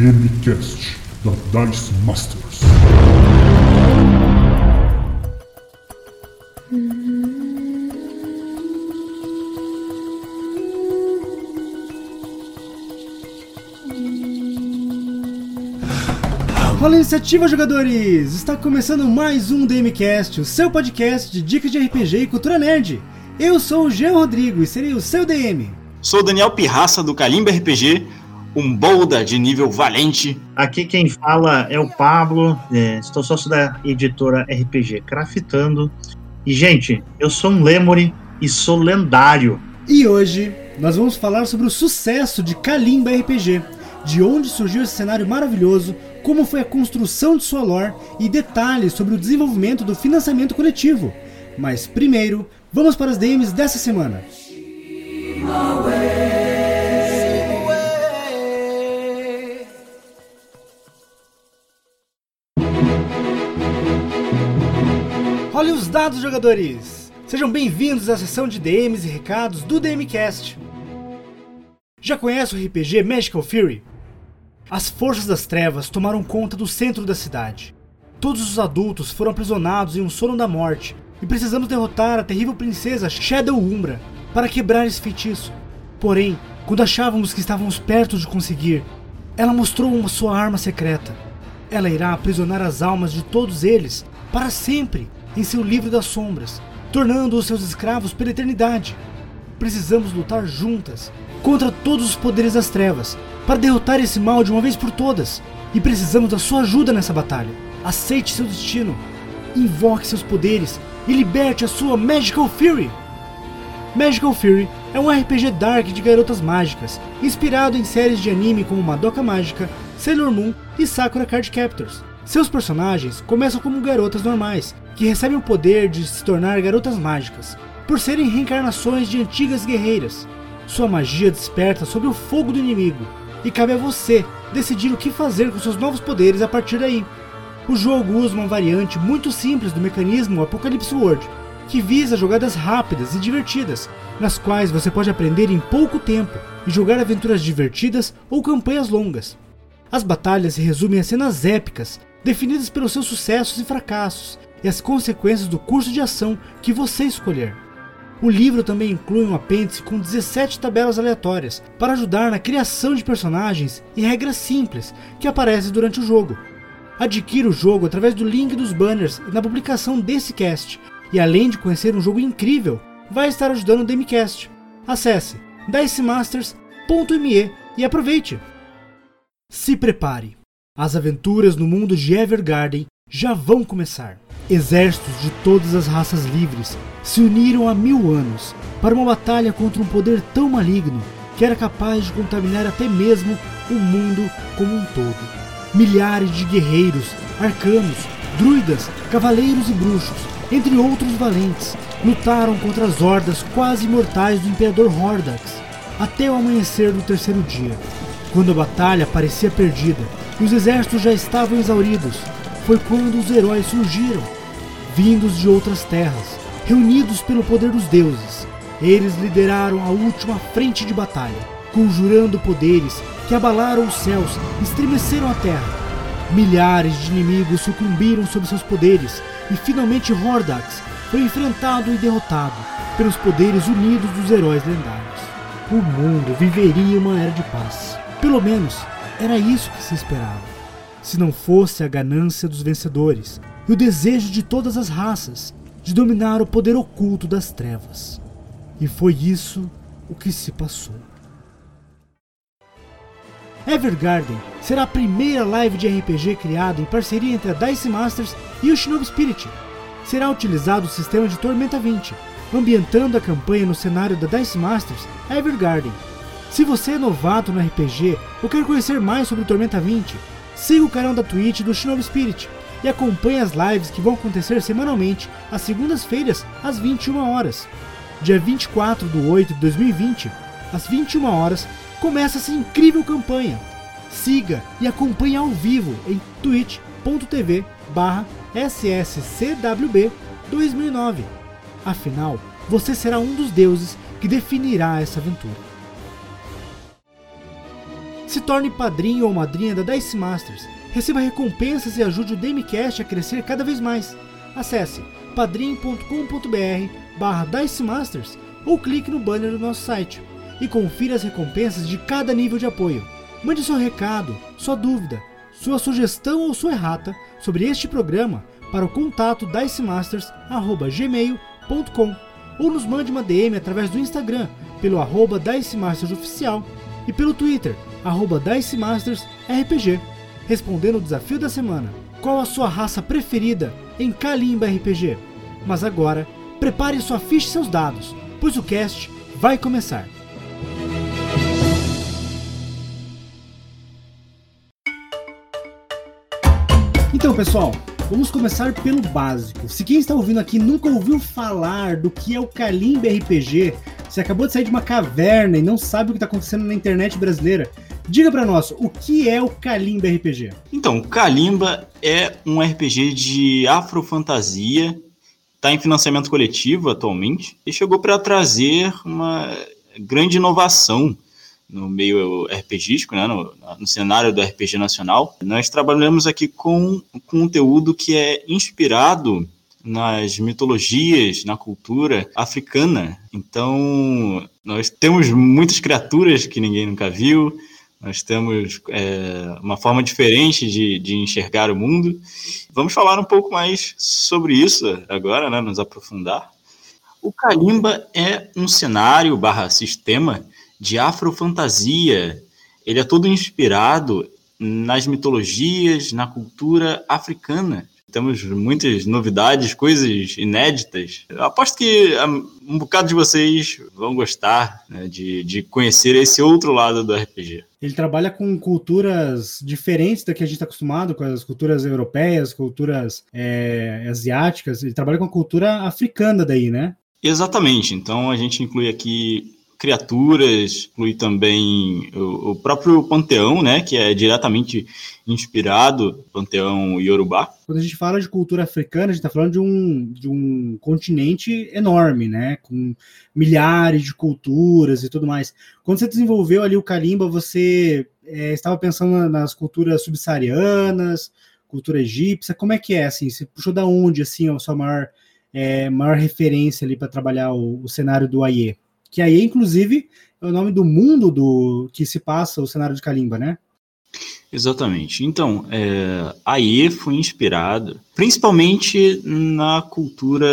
DMCast da Dice Masters. Rola iniciativa, jogadores! Está começando mais um DMCast, o seu podcast de dicas de RPG e cultura nerd. Eu sou o Jean Rodrigo e serei o seu DM. Sou o Daniel Pirraça do Kalimba RPG, um bolda de nível valente. Aqui quem fala é o Pablo, é, estou sócio da editora RPG Craftando. E, gente, eu sou um Lemuri e sou lendário. E hoje nós vamos falar sobre o sucesso de Kalimba RPG, de onde surgiu esse cenário maravilhoso, como foi a construção de sua lore e detalhes sobre o desenvolvimento do financiamento coletivo. Mas primeiro, vamos para as DMs dessa semana. Role dados, jogadores! Sejam bem-vindos à sessão de DMs e recados do DMCast. Já conhece o RPG Magical Fury? As forças das trevas tomaram conta do centro da cidade. Todos os adultos foram aprisionados em um sono da morte e precisamos derrotar a terrível princesa Shadow Umbra para quebrar esse feitiço. Porém, quando achávamos que estávamos perto de conseguir, ela mostrou uma sua arma secreta. Ela irá aprisionar as almas de todos eles para sempre em seu livro das sombras, tornando-os seus escravos pela eternidade. Precisamos lutar juntas contra todos os poderes das trevas para derrotar esse mal de uma vez por todas. E precisamos da sua ajuda nessa batalha. Aceite seu destino, invoque seus poderes e liberte a sua Magical Fury. Magical Fury é um RPG dark de garotas mágicas, inspirado em séries de anime como Madoka Mágica, Sailor Moon e Sakura Card Captors. Seus personagens começam como garotas normais, que recebem o poder de se tornar garotas mágicas, por serem reencarnações de antigas guerreiras. Sua magia desperta sobre o fogo do inimigo, e cabe a você decidir o que fazer com seus novos poderes a partir daí. O jogo usa uma variante muito simples do mecanismo Apocalypse World, que visa jogadas rápidas e divertidas, nas quais você pode aprender em pouco tempo e jogar aventuras divertidas ou campanhas longas. As batalhas se resumem a cenas épicas, definidas pelos seus sucessos e fracassos, e as consequências do curso de ação que você escolher. O livro também inclui um apêndice com 17 tabelas aleatórias para ajudar na criação de personagens e regras simples que aparecem durante o jogo. Adquira o jogo através do link dos banners na publicação desse cast, e além de conhecer um jogo incrível, vai estar ajudando o Demicast. Acesse dicemasters.me e aproveite! Se prepare! As aventuras no mundo de Evergarden já vão começar. Exércitos de todas as raças livres se uniram há mil anos para uma batalha contra um poder tão maligno que era capaz de contaminar até mesmo o mundo como um todo. Milhares de guerreiros, arcanos, druidas, cavaleiros e bruxos, entre outros valentes, lutaram contra as hordas quase mortais do Imperador Hordax até o amanhecer do terceiro dia. Quando a batalha parecia perdida e os exércitos já estavam exauridos, foi quando os heróis surgiram, vindos de outras terras, reunidos pelo poder dos deuses. Eles lideraram a última frente de batalha, conjurando poderes que abalaram os céus e estremeceram a terra. Milhares de inimigos sucumbiram sob seus poderes e finalmente Hordax foi enfrentado e derrotado pelos poderes unidos dos heróis lendários. O mundo viveria uma era de paz. Pelo menos era isso que se esperava. Se não fosse a ganância dos vencedores e o desejo de todas as raças de dominar o poder oculto das trevas. E foi isso o que se passou. Evergarden será a primeira live de RPG criada em parceria entre a Dice Masters e o Shinobi Spirit. Será utilizado o sistema de Tormenta 20, ambientando a campanha no cenário da Dice Masters Evergarden. Se você é novato no RPG ou quer conhecer mais sobre Tormenta 20, siga o canal da Twitch do Shinobi Spirit e acompanhe as lives que vão acontecer semanalmente às segundas-feiras às 21 horas. Dia 24 de 8 de 2020, às 21 horas, começa essa incrível campanha. Siga e acompanhe ao vivo em twitch.tv barra sscwb 2009. Afinal, você será um dos deuses que definirá essa aventura. Se torne padrinho ou madrinha da Dice Masters. Receba recompensas e ajude o Damecast a crescer cada vez mais. Acesse padrim.com.br barra Masters ou clique no banner do nosso site e confira as recompensas de cada nível de apoio. Mande seu recado, sua dúvida, sua sugestão ou sua errata sobre este programa para o contato dicemasters.gmail.com ou nos mande uma DM através do Instagram pelo arroba dicemastersoficial e pelo Twitter, arroba dicemastersrpg, respondendo o desafio da semana. Qual a sua raça preferida em Kalimba RPG? Mas agora, prepare sua ficha e seus dados, pois o cast vai começar. Então, pessoal, vamos começar pelo básico. Se quem está ouvindo aqui nunca ouviu falar do que é o Kalimba RPG, se acabou de sair de uma caverna e não sabe o que está acontecendo na internet brasileira, diga para nós, o que é o Kalimba RPG? Então, Kalimba é um RPG de afrofantasia, está em financiamento coletivo atualmente e chegou para trazer uma grande inovação no meio RPGístico, né, no, no, cenário do RPG nacional. Nós trabalhamos aqui com, conteúdo que é inspirado nas mitologias, na cultura africana. Então, nós temos muitas criaturas que ninguém nunca viu, nós temos é, uma forma diferente de, de, enxergar o mundo. Vamos falar um pouco mais sobre isso agora, né, nos aprofundar. O Kalimba é um cenário barra sistema de afrofantasia. Ele é todo inspirado nas mitologias, na cultura africana. Temos muitas novidades, coisas inéditas. Eu aposto que um bocado de vocês vão gostar né, de, de conhecer esse outro lado do RPG. Ele trabalha com culturas diferentes da que a gente está acostumado, com as culturas europeias, culturas é, asiáticas. Ele trabalha com a cultura africana daí, né? Exatamente. Então a gente inclui aqui criaturas, inclui também o, o, próprio panteão, né, que é diretamente inspirado panteão iorubá. Quando a gente fala de cultura africana, a gente está falando de um, de um continente enorme, né, com milhares de culturas e tudo mais. Quando você desenvolveu ali o Kalimba, você é, estava pensando nas culturas subsaarianas, cultura egípcia, como é que é, assim, você puxou da onde, assim, a sua maior, é, maior referência ali para trabalhar o, o cenário do Aie? Que aí, inclusive, é o nome do mundo do que se passa o cenário de Kalimba, né? Exatamente. Então, é, Aie foi inspirado principalmente na cultura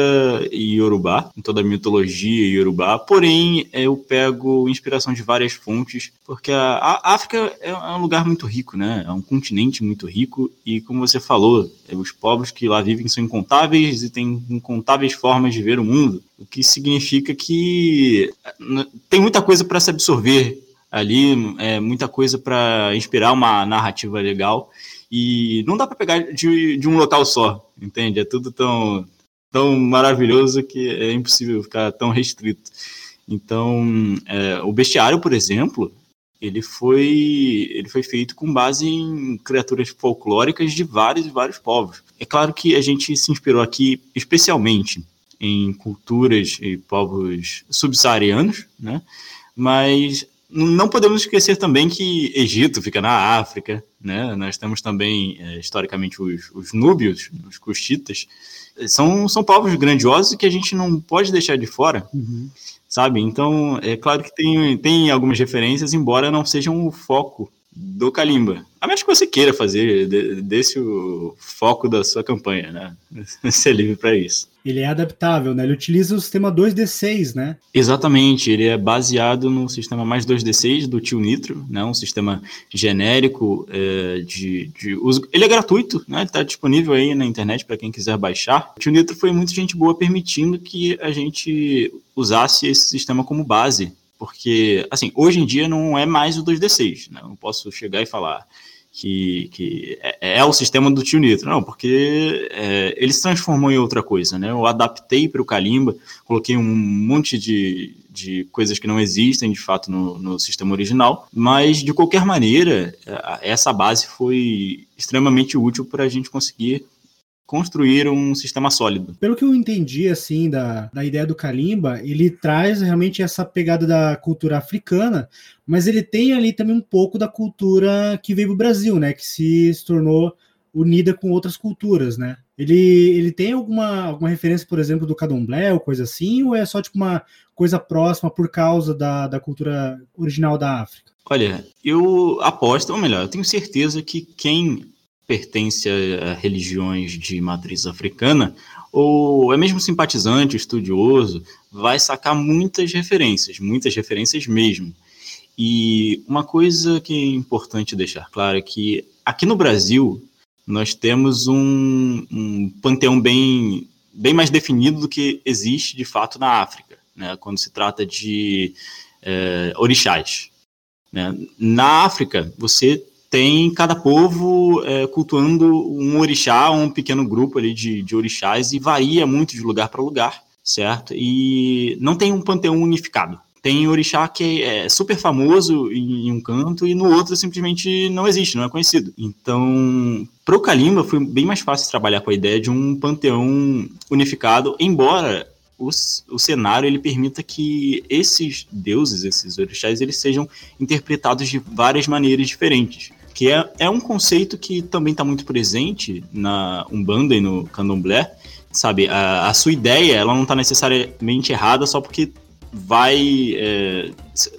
iorubá, em toda a mitologia iorubá, porém eu pego inspiração de várias fontes, porque a, África é, é um lugar muito rico, né? É um continente muito rico e, como você falou, é, os povos que lá vivem são incontáveis e têm incontáveis formas de ver o mundo, o que significa que tem muita coisa para se absorver ali, é, muita coisa para inspirar uma narrativa legal. E não dá para pegar de, de um local só, entende? É tudo tão, tão maravilhoso que é impossível ficar tão restrito. Então, é, o bestiário, por exemplo, ele foi, ele foi feito com base em criaturas folclóricas de vários e vários povos. É claro que a gente se inspirou aqui especialmente em culturas e povos subsaarianos, né? mas não podemos esquecer também que Egito fica na África, né? Nós temos também, é, historicamente, os, os núbios, os custitas. São, são povos grandiosos que a gente não pode deixar de fora, uhum. sabe? Então, é claro que tem, tem algumas referências, embora não sejam o foco do Kalimba. A menos que você queira fazer desse o foco da sua campanha, né? Ser livre para isso. Ele é adaptável, né? Ele utiliza o sistema 2D6, né? Exatamente, ele é baseado no sistema mais 2D6 do Tio Nitro, né? Um sistema genérico é, de, de uso. Ele é gratuito, né? Ele está disponível aí na internet para quem quiser baixar. O Tio Nitro foi muito gente boa permitindo que a gente usasse esse sistema como base porque, assim, hoje em dia não é mais o 2D6, né? Eu não posso chegar e falar que, que é, é o sistema do tio Nitro, não, porque é, ele se transformou em outra coisa, né? Eu adaptei para o Kalimba, coloquei um monte de, de coisas que não existem, de fato, no, no sistema original, mas, de qualquer maneira, essa base foi extremamente útil para a gente conseguir construir um sistema sólido. Pelo que eu entendi, assim, da, da ideia do Kalimba, ele traz realmente essa pegada da cultura africana, mas ele tem ali também um pouco da cultura que veio do Brasil, né? Que se, tornou unida com outras culturas, né? Ele, ele tem alguma, alguma referência, por exemplo, do Cadomblé ou coisa assim, ou é só tipo uma coisa próxima por causa da, da cultura original da África? Olha, eu aposto, ou melhor, eu tenho certeza que quem pertence a religiões de matriz africana, ou é mesmo simpatizante, estudioso, vai sacar muitas referências, muitas referências mesmo. E uma coisa que é importante deixar claro é que aqui no Brasil nós temos um, um panteão bem, bem mais definido do que existe de fato na África, né, quando se trata de é, orixás. Né. Na África, você tem cada povo é, cultuando um orixá, um pequeno grupo ali de, de orixás, e varia muito de lugar para lugar, certo? E não tem um panteão unificado. Tem orixá que é super famoso em um canto e no outro simplesmente não existe, não é conhecido. Então, para o Kalimba foi bem mais fácil trabalhar com a ideia de um panteão unificado, embora o, o cenário ele permita que esses deuses, esses orixás, eles sejam interpretados de várias maneiras diferentes que é, é um conceito que também está muito presente na Umbanda e no Candomblé, sabe? A, a sua ideia, ela não está necessariamente errada só porque vai é,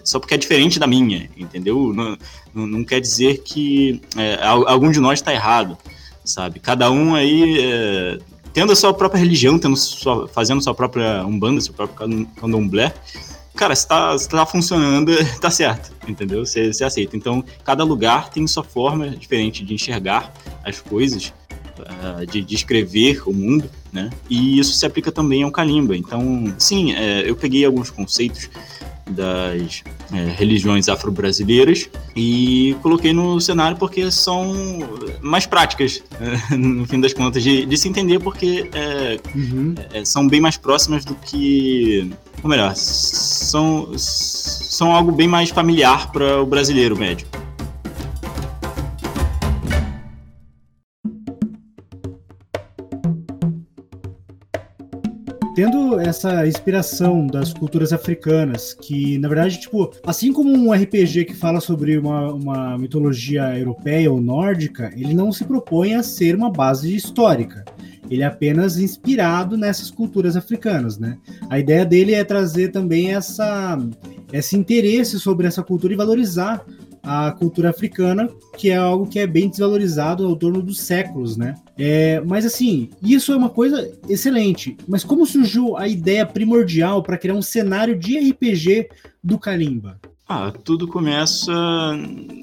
só porque é diferente da minha, entendeu? Não, não, quer dizer que é, algum de nós está errado, sabe? Cada um aí é, tendo a sua própria religião, tendo sua, fazendo sua própria umbanda, seu próprio candomblé, cara, se tá, se tá funcionando, tá certo, entendeu? Você, você aceita. Então, cada lugar tem sua forma diferente de enxergar as coisas, uh, de descrever o mundo, né? E isso se aplica também ao Kalimba. Então, sim, é, eu peguei alguns conceitos das é, religiões afro-brasileiras e coloquei no cenário porque são mais práticas, é, no fim das contas, de, de se entender, porque é, uhum. É, são bem mais próximas do que. Ou melhor, são, são algo bem mais familiar para o brasileiro médio. Tendo essa inspiração das culturas africanas, que na verdade, tipo, assim como um RPG que fala sobre uma, uma mitologia europeia ou nórdica, ele não se propõe a ser uma base histórica. Ele é apenas inspirado nessas culturas africanas, né? A ideia dele é trazer também essa, esse interesse sobre essa cultura e valorizar a cultura africana, que é algo que é bem desvalorizado ao torno dos séculos, né? É, mas assim, isso é uma coisa excelente. Mas como surgiu a ideia primordial para criar um cenário de RPG do Kalimba? Ah, tudo começa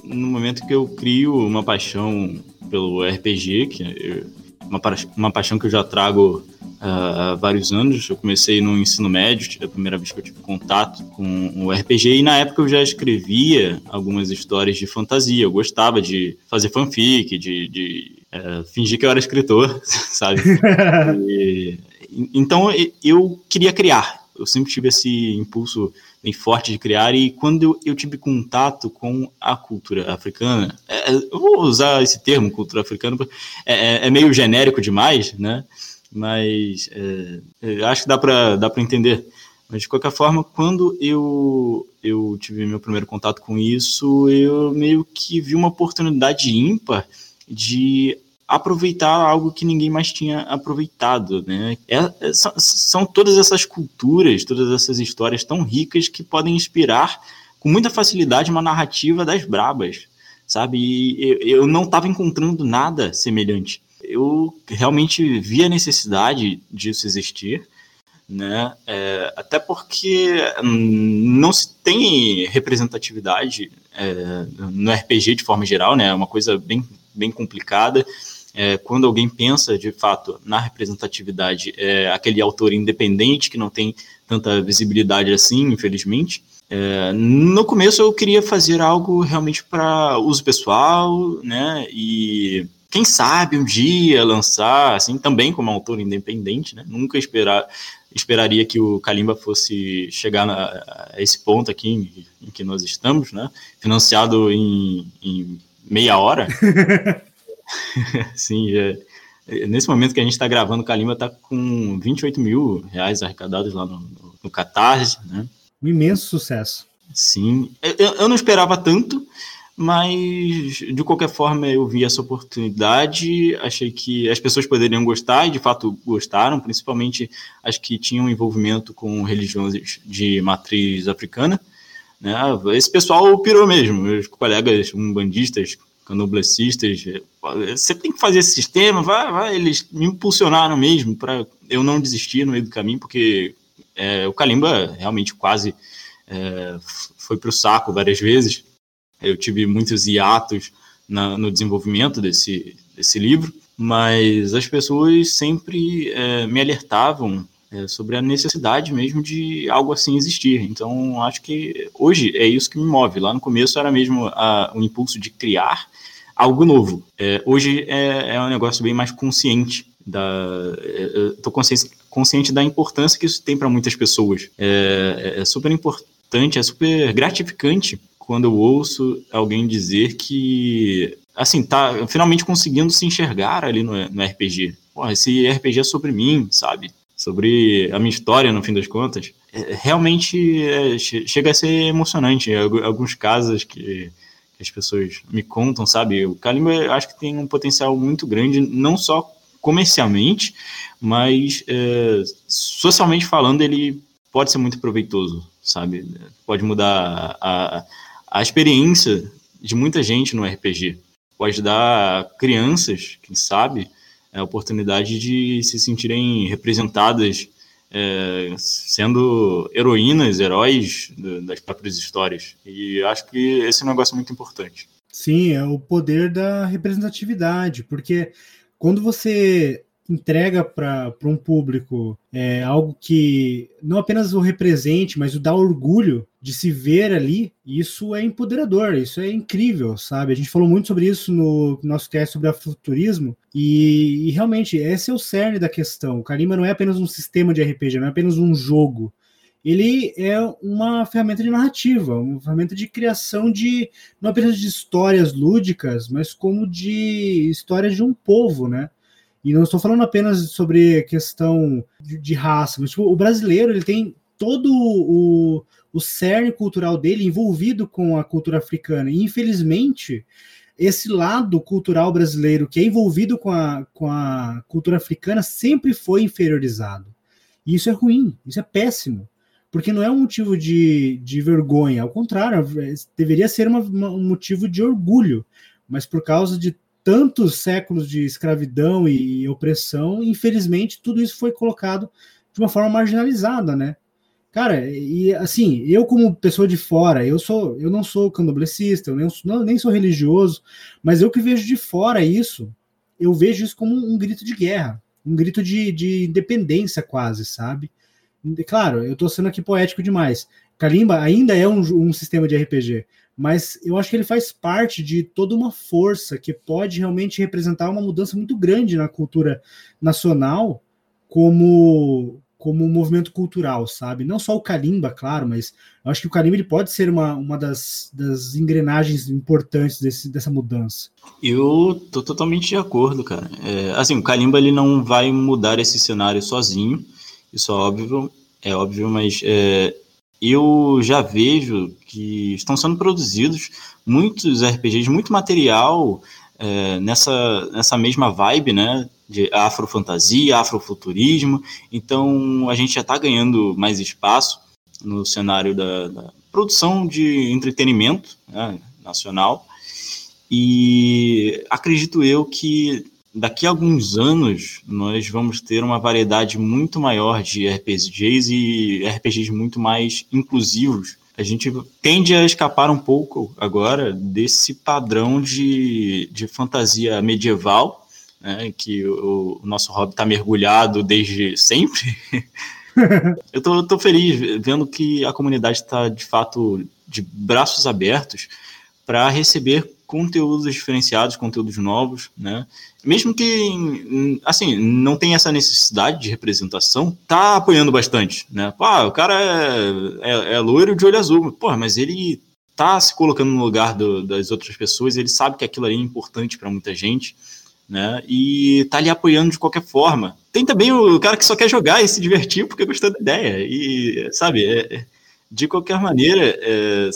no momento que eu crio uma paixão pelo RPG, que é uma, uma paixão que eu já trago há vários anos. Eu comecei no ensino médio, a primeira vez que eu tive contato com o RPG, e na época eu já escrevia algumas histórias de fantasia. Eu gostava de fazer fanfic, de, de é, fingir que eu era escritor, sabe? E, então eu queria criar. Eu sempre tive esse impulso bem forte de criar, e quando eu, tive contato com a cultura africana, é, eu vou usar esse termo, cultura africana, é, é, é meio genérico demais, né? mas é, é acho que dá para dá entender. Mas de qualquer forma, quando eu, eu tive meu primeiro contato com isso, eu meio que vi uma oportunidade ímpar de aproveitar algo que ninguém mais tinha aproveitado, né? É, é, são, são todas essas culturas, todas essas histórias tão ricas que podem inspirar com muita facilidade uma narrativa das brabas, sabe? E eu, eu não estava encontrando nada semelhante eu realmente vi a necessidade disso existir, né? É, até porque não se tem representatividade é, no RPG de forma geral, né? É uma coisa bem, bem complicada. É, quando alguém pensa de fato na representatividade, é aquele autor independente que não tem tanta visibilidade assim, infelizmente. É, no começo eu queria fazer algo realmente para uso pessoal, né? E quem sabe um dia lançar, assim, também como autor independente, né? Nunca esperar, esperaria que o Kalimba fosse chegar na, a esse ponto aqui em, em, que nós estamos, né? Financiado em, em meia hora. Sim, já, Nesse momento que a gente está gravando, o Kalimba está com 28 mil reais arrecadados lá no, no, no Catarse, né? Um imenso sucesso. Sim, eu, eu não esperava tanto, mas de qualquer forma eu vi essa oportunidade, achei que as pessoas poderiam gostar e de fato gostaram, principalmente as que tinham envolvimento com religiões de matriz africana. Né? Esse pessoal pirou mesmo, meus colegas umbandistas, canoblecistas, você tem que fazer esse sistema, vai, vai. Eles me impulsionaram mesmo para eu não desistir no meio do caminho, porque é, o Kalimba realmente quase é, foi para o saco várias vezes eu tive muitos hiatos na, no desenvolvimento desse, desse livro, mas as pessoas sempre é, me alertavam é, sobre a necessidade mesmo de algo assim existir. Então, acho que hoje é isso que me move. Lá no começo era mesmo o impulso de criar algo novo. É, hoje é, é, um negócio bem mais consciente. Da, estou consciente, consciente da importância que isso tem para muitas pessoas. É, é super importante, é super gratificante quando eu ouço alguém dizer que, assim, tá finalmente conseguindo se enxergar ali no, no RPG. Porra, esse RPG é sobre mim, sabe? Sobre a minha história, no fim das contas. É, realmente é, chega a ser emocionante. Alguns casos que, que as pessoas me contam, sabe? O Kalimba acho que tem um potencial muito grande, não só comercialmente, mas é, socialmente falando, ele pode ser muito proveitoso, sabe? Pode mudar a, a experiência de muita gente no RPG. Pode dar crianças, quem sabe, a oportunidade de se sentirem representadas é, sendo heroínas, heróis das próprias histórias. E acho que esse é um negócio muito importante. Sim, é o poder da representatividade, porque quando você entrega para um público é, algo que não apenas o represente, mas o dá orgulho de se ver ali, isso é empoderador, isso é incrível, sabe? A gente falou muito sobre isso no nosso teste sobre futurismo e, e realmente esse é o cerne da questão. O Kalima não é apenas um sistema de RPG, não é apenas um jogo. Ele é uma ferramenta de narrativa, uma ferramenta de criação de não apenas de histórias lúdicas, mas como de histórias de um povo, né? E não estou falando apenas sobre questão de, de raça, mas tipo, o brasileiro ele tem todo o, o cerne cultural dele envolvido com a cultura africana. E, infelizmente, esse lado cultural brasileiro que é envolvido com a, com a cultura africana sempre foi inferiorizado. E isso é ruim, isso é péssimo. Porque não é um motivo de, de vergonha, ao contrário, deveria ser uma, uma, um motivo de orgulho. Mas por causa de tantos séculos de escravidão e opressão, infelizmente, tudo isso foi colocado de uma forma marginalizada, né? Cara, e assim, eu como pessoa de fora, eu sou, eu não sou candomblessista, eu nem, não, nem sou religioso, mas eu que vejo de fora isso, eu vejo isso como um grito de guerra, um grito de, de independência quase, sabe? Claro, eu tô sendo aqui poético demais. Kalimba ainda é um, um sistema de RPG, mas eu acho que ele faz parte de toda uma força que pode realmente representar uma mudança muito grande na cultura nacional como como um movimento cultural, sabe? Não só o carimba, claro, mas eu acho que o carimba ele pode ser uma, uma das, das engrenagens importantes desse, dessa mudança. Eu tô totalmente de acordo, cara. É, assim, o carimba ele não vai mudar esse cenário sozinho, isso é óbvio, é óbvio, mas é, eu já vejo que estão sendo produzidos muitos RPGs, muito material é, nessa, nessa mesma vibe, né? De afrofantasia, afrofuturismo. Então a gente já está ganhando mais espaço no cenário da, da produção de entretenimento né, nacional. E acredito eu que daqui a alguns anos nós vamos ter uma variedade muito maior de RPGs e RPGs muito mais inclusivos. A gente tende a escapar um pouco agora desse padrão de, de fantasia medieval, né, que o, o nosso hobby está mergulhado desde sempre. Eu tô, tô feliz vendo que a comunidade está de fato de braços abertos para receber conteúdos diferenciados, conteúdos novos, né? Mesmo que, assim, não tenha essa necessidade de representação, tá apoiando bastante, né? Ah, o cara é, é, é loiro de olho azul, porra, mas ele tá se colocando no lugar do, das outras pessoas, ele sabe que aquilo ali é importante para muita gente, né? E tá ali apoiando de qualquer forma. Tem também o cara que só quer jogar e se divertir porque gostou da ideia. E, sabe, é, é de qualquer maneira, é,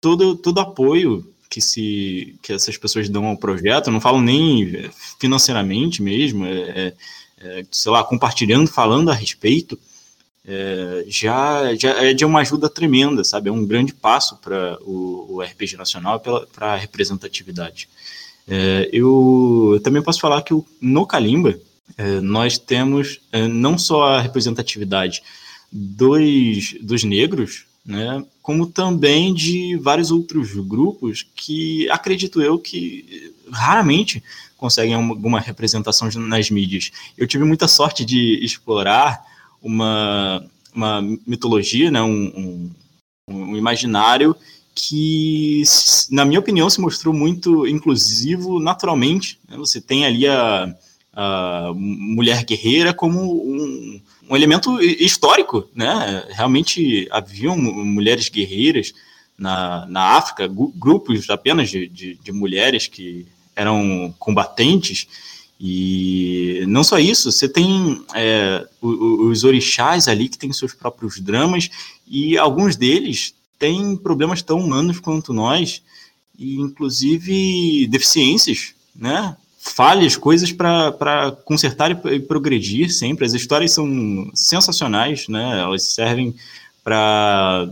todo, todo apoio que, se, que essas pessoas dão ao projeto, não falo nem financeiramente mesmo, é, é, é sei lá, compartilhando, falando a respeito, é, já, já é de uma ajuda tremenda, sabe? É um grande passo para o, o, RPG nacional, para a representatividade. É, eu, eu, também posso falar que o, no Kalimba é, nós temos é, não só a representatividade dos, dos negros, né, como também de vários outros grupos que acredito eu que raramente conseguem alguma representação nas mídias. Eu tive muita sorte de explorar uma, uma mitologia, né, um, um, um imaginário que, na minha opinião, se mostrou muito inclusivo naturalmente. Né? Você tem ali a, a mulher guerreira como um, um elemento histórico, né? Realmente haviam mulheres guerreiras na, na África, grupos apenas de, de, de mulheres que eram combatentes. E não só isso, você tem é, os orixás ali que têm seus próprios dramas, e alguns deles têm problemas tão humanos quanto nós, e inclusive deficiências, né? Falhas, coisas para consertar e, e, progredir sempre. As histórias são sensacionais, né? Elas servem para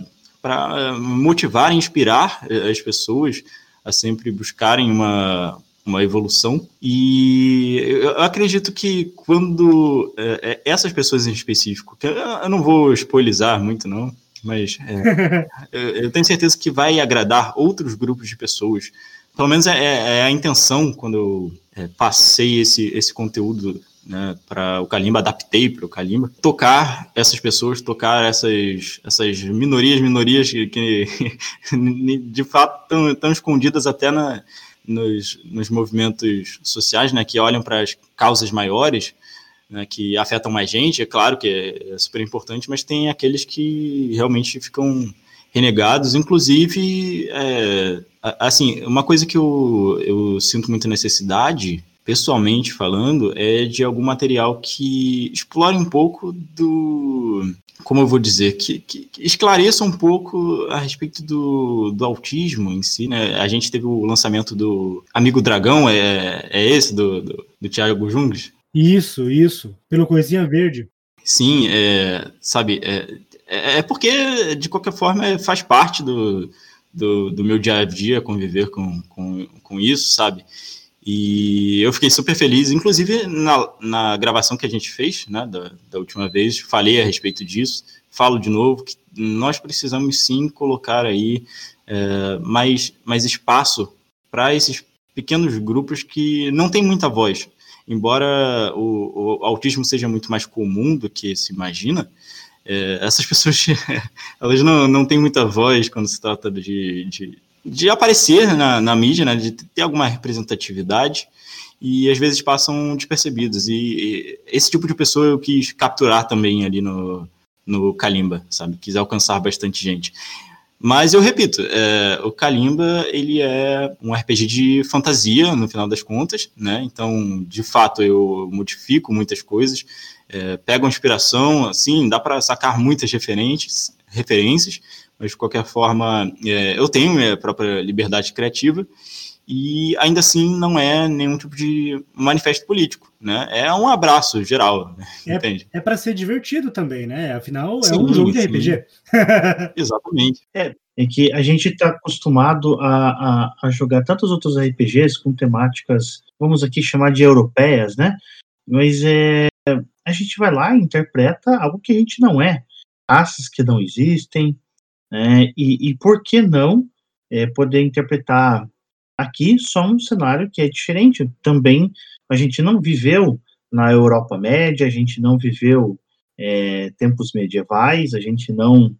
motivar e inspirar eh, as pessoas a sempre buscarem uma, uma evolução. E eu acredito que quando é, essas pessoas em específico, que eu não vou spoilizar muito, não, mas é, eu tenho certeza que vai agradar outros grupos de pessoas. Pelo menos é, é a intenção quando eu é, passei esse, esse conteúdo né, para o Kalimba, adaptei para o Kalimba, tocar essas pessoas, tocar essas, essas minorias, minorias que, que de fato estão, estão escondidas até na, nos, nos movimentos sociais, né, que olham para as causas maiores, né, que afetam mais gente, é claro que é, é super importante, mas tem aqueles que realmente ficam renegados, inclusive, é, assim, uma coisa que eu, eu sinto muita necessidade, pessoalmente falando, é de algum material que explore um pouco do, como eu vou dizer, que, que, que, esclareça um pouco a respeito do, do autismo em si, né? A gente teve o lançamento do Amigo Dragão, é, é esse, do, do, do Thiago Jungles? Isso, isso, pelo Coisinha Verde. Sim, é, sabe, é, é, é porque, de qualquer forma, faz parte do, do, do meu dia a dia conviver com, com, com isso, sabe? E eu fiquei super feliz, inclusive na, na gravação que a gente fez, né, da, da última vez, falei a respeito disso, falo de novo que nós precisamos sim colocar aí é, mais, mais espaço para esses pequenos grupos que não têm muita voz. Embora o, o autismo seja muito mais comum do que se imagina, é, essas pessoas elas não, não têm muita voz quando se trata de, de, de aparecer na, na mídia, né, de ter alguma representatividade e às vezes passam despercebidos. E, e, esse tipo de pessoa eu quis capturar também ali no, no Kalimba, sabe? Quis alcançar bastante gente. Mas eu repito, é, o Kalimba ele é um RPG de fantasia no final das contas, né? Então, de fato, eu modifico muitas coisas é, pegam inspiração, assim, dá para sacar muitas referentes, referências, mas de qualquer forma é, eu tenho minha própria liberdade criativa e ainda assim não é nenhum tipo de manifesto político, né? É um abraço geral, é, entende? É para ser divertido também, né? Afinal, sim, é um jogo de RPG. Exatamente. É, é que a gente está acostumado a, a, a, jogar tantos outros RPGs com temáticas, vamos aqui chamar de europeias, né? Mas é, a gente vai lá e interpreta algo que a gente não é, raças que não existem, né, e, e por que não é, poder interpretar aqui só um cenário que é diferente. Também a gente não viveu na Europa Média, a gente não viveu é, tempos medievais, a gente não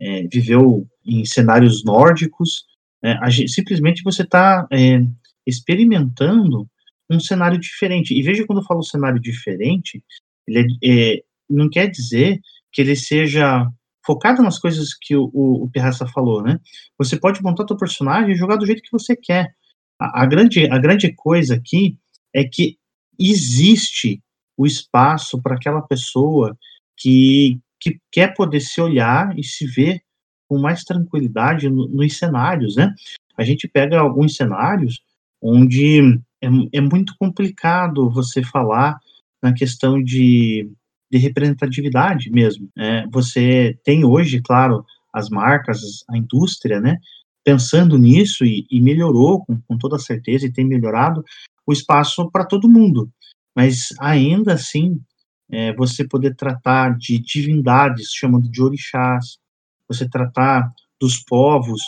é, viveu em cenários nórdicos, é, gente, simplesmente você está é, experimentando um cenário diferente. E veja quando eu falo cenário diferente, ele é, é, não quer dizer que ele seja focado nas coisas que o, o, o Pirraça falou, né? Você pode montar seu personagem e jogar do jeito que você quer. A, a, grande, a grande coisa aqui é que existe o espaço para aquela pessoa que, que quer poder se olhar e se ver com mais tranquilidade no, nos cenários, né? A gente pega alguns cenários onde é, é muito complicado você falar na questão de, de representatividade mesmo. Né? Você tem hoje, claro, as marcas, a indústria, né? Pensando nisso e, e melhorou com, com toda certeza e tem melhorado o espaço para todo mundo. Mas ainda assim, é, você poder tratar de divindades, chamando de orixás, você tratar dos povos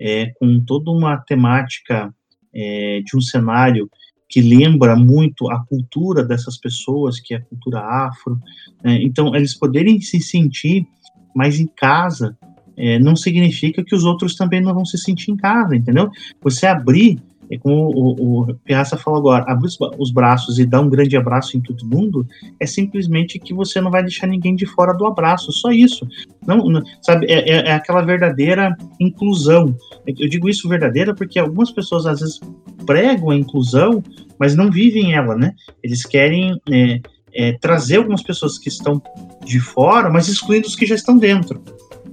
é, com toda uma temática é, de um cenário que lembra muito a cultura dessas pessoas, que é a cultura afro. Né? Então, eles poderem se sentir mais em casa é, não significa que os outros também não vão se sentir em casa, entendeu? Você abrir é como o, o Piazza falou agora, abrir os braços e dar um grande abraço em todo mundo é simplesmente que você não vai deixar ninguém de fora do abraço, só isso. Não, não sabe, é, é, é, aquela verdadeira inclusão. Eu digo isso verdadeira porque algumas pessoas às vezes pregam a inclusão, mas não vivem ela, né? Eles querem é, é trazer algumas pessoas que estão de fora, mas excluindo os que já estão dentro.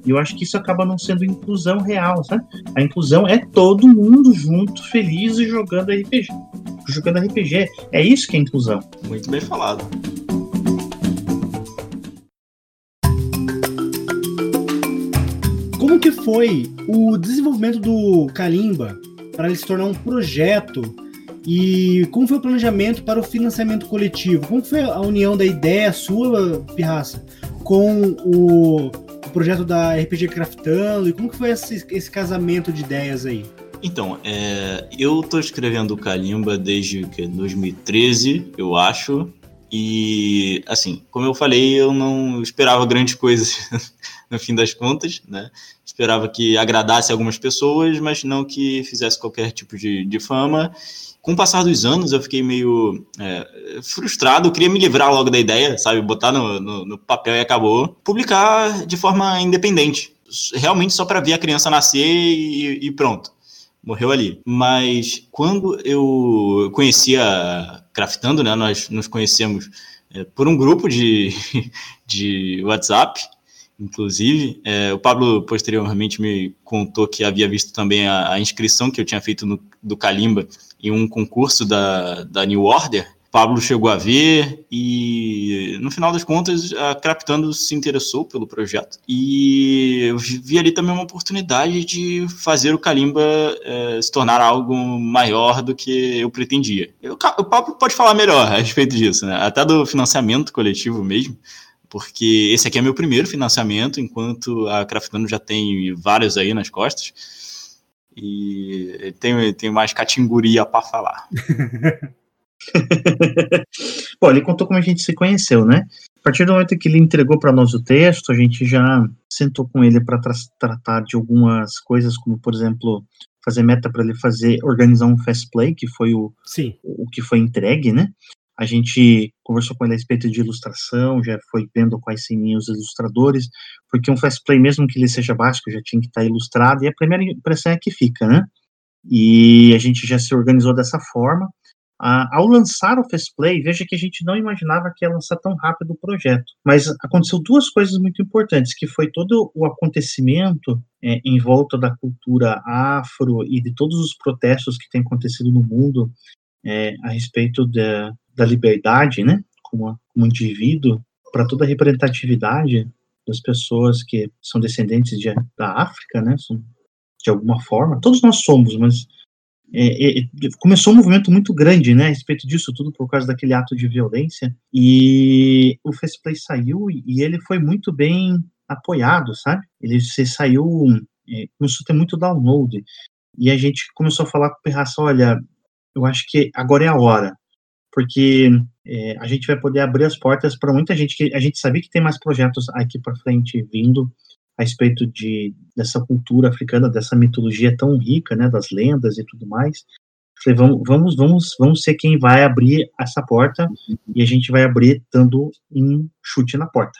E eu acho que isso acaba não sendo inclusão real, sabe? A inclusão é todo mundo junto, feliz e jogando RPG. Jogando RPG. É isso que é inclusão. Muito bem falado. Como que foi o desenvolvimento do Kalimba para ele se tornar um projeto e como foi o planejamento para o financiamento coletivo? Como foi a união da ideia sua, Pirraça, com o projeto da RPG Craftando? E como que foi esse, esse casamento de ideias aí? Então, é, eu tô escrevendo o Kalimba desde que, 2013, eu acho. E, assim, como eu falei, eu não esperava grandes coisas no fim das contas, né? Esperava que agradasse algumas pessoas, mas não que fizesse qualquer tipo de, de fama com o passar dos anos, eu fiquei meio é, frustrado. Eu queria me livrar logo da ideia, sabe? Botar no, no, no papel e acabou. Publicar de forma independente. Realmente só para ver a criança nascer e, e, pronto. Morreu ali. Mas quando eu conhecia Craftando, né? Nós nos conhecemos é, por um grupo de, de WhatsApp inclusive. É, o Pablo posteriormente me contou que havia visto também a, a inscrição que eu tinha feito no, do Kalimba em um concurso da, da New Order. Pablo chegou a ver e, no final das contas, a Craptando se interessou pelo projeto. E eu vi ali também uma oportunidade de fazer o Kalimba é, se tornar algo maior do que eu pretendia. Eu, o Pablo pode falar melhor a respeito disso, né? até do financiamento coletivo mesmo porque esse aqui é meu primeiro financiamento, enquanto a Craftando já tem vários aí nas costas. E tem, tem mais catinguria para falar. Bom, ele contou como a gente se conheceu, né? A partir do momento que ele entregou para nós o texto, a gente já sentou com ele para tra tratar de algumas coisas, como por exemplo, fazer meta para ele fazer, organizar um fast play, que foi o, Sim. o que foi entregue, né? A gente conversou com ele a respeito de ilustração, já foi vendo quais seriam os ilustradores, porque um fast play, mesmo que ele seja básico, já tinha que estar ilustrado, e a primeira impressão é que fica, né? E a gente já se organizou dessa forma. Ah, ao lançar o fast play, veja que a gente não imaginava que ia lançar tão rápido o projeto, mas aconteceu duas coisas muito importantes, que foi todo o acontecimento é, em volta da cultura afro e de todos os protestos que têm acontecido no mundo é, a respeito da, da liberdade, né, como, como indivíduo, para toda a representatividade das pessoas que são descendentes de, da África, né, são, de alguma forma, todos nós somos, mas é, é, começou um movimento muito grande, né, a respeito disso tudo por causa daquele ato de violência, e o Faceplay saiu e ele foi muito bem apoiado, sabe? Ele se saiu, é, começou a ter muito download, e a gente começou a falar com o Perraça, olha, eu acho que agora é a hora, porque é, a gente vai poder abrir as portas para muita gente que a gente sabia que tem mais projetos aqui para frente vindo a respeito de dessa cultura africana, dessa mitologia tão rica, né, das lendas e tudo mais. Falei, vamos, vamos, vamos, vamos ser quem vai abrir essa porta e a gente vai abrir dando um chute na porta.